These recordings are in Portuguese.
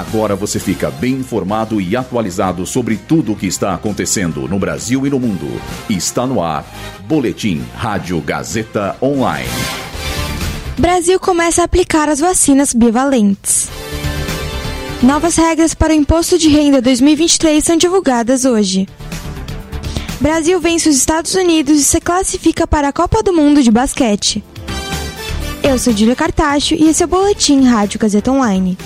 Agora você fica bem informado e atualizado sobre tudo o que está acontecendo no Brasil e no mundo. Está no ar. Boletim Rádio Gazeta Online. Brasil começa a aplicar as vacinas bivalentes. Novas regras para o Imposto de Renda 2023 são divulgadas hoje. Brasil vence os Estados Unidos e se classifica para a Copa do Mundo de basquete. Eu sou Dília Cartacho e esse é o Boletim Rádio Gazeta Online.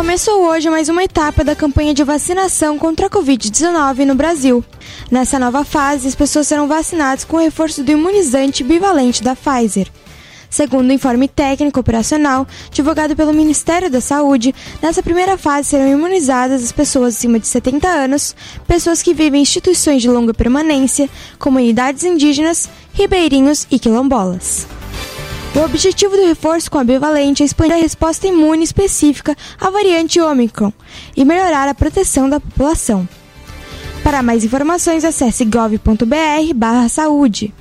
Começou hoje mais uma etapa da campanha de vacinação contra a Covid-19 no Brasil. Nessa nova fase, as pessoas serão vacinadas com o reforço do imunizante bivalente da Pfizer. Segundo o informe técnico operacional divulgado pelo Ministério da Saúde, nessa primeira fase serão imunizadas as pessoas acima de 70 anos, pessoas que vivem em instituições de longa permanência, comunidades indígenas, ribeirinhos e quilombolas. O objetivo do reforço com a bivalente é expandir a resposta imune específica à variante Omicron e melhorar a proteção da população. Para mais informações, acesse gov.br/saúde.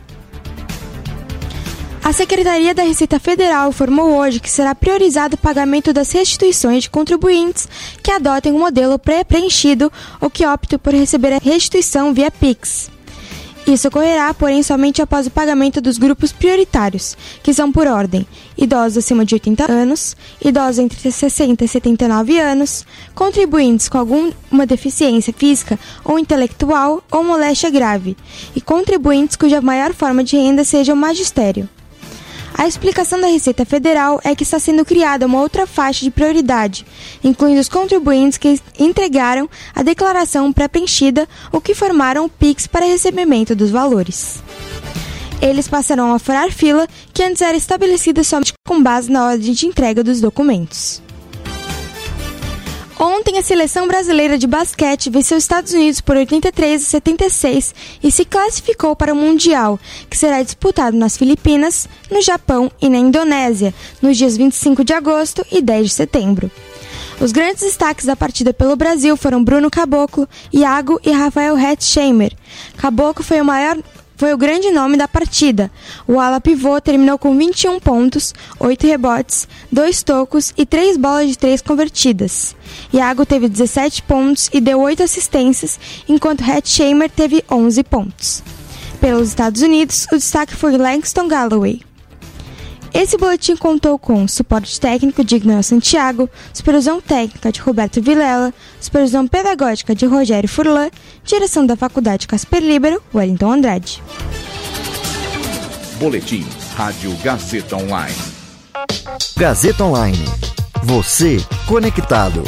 A Secretaria da Receita Federal informou hoje que será priorizado o pagamento das restituições de contribuintes que adotem o um modelo pré-preenchido ou que optem por receber a restituição via Pix. Isso ocorrerá, porém, somente após o pagamento dos grupos prioritários, que são por ordem: idosos acima de 80 anos, idosos entre 60 e 79 anos, contribuintes com alguma deficiência física ou intelectual ou moléstia grave, e contribuintes cuja maior forma de renda seja o magistério. A explicação da Receita Federal é que está sendo criada uma outra faixa de prioridade, incluindo os contribuintes que entregaram a declaração pré-preenchida ou que formaram o PIX para recebimento dos valores. Eles passarão a furar fila que antes era estabelecida somente com base na ordem de entrega dos documentos. Ontem, a seleção brasileira de basquete venceu os Estados Unidos por 83 a 76 e se classificou para o Mundial, que será disputado nas Filipinas, no Japão e na Indonésia, nos dias 25 de agosto e 10 de setembro. Os grandes destaques da partida pelo Brasil foram Bruno Caboclo, Iago e Rafael Hetzheimer. Caboclo foi o maior foi o grande nome da partida. O ala pivô terminou com 21 pontos, 8 rebotes, 2 tocos e 3 bolas de 3 convertidas. Iago teve 17 pontos e deu 8 assistências, enquanto Shamer teve 11 pontos. Pelos Estados Unidos, o destaque foi Langston Galloway. Esse boletim contou com suporte técnico de Ignacio Santiago, supervisão técnica de Roberto Vilela, supervisão pedagógica de Rogério Furlan, direção da Faculdade Casper Libero, Wellington Andrade. Boletim Rádio Gazeta Online. Gazeta Online. Você conectado.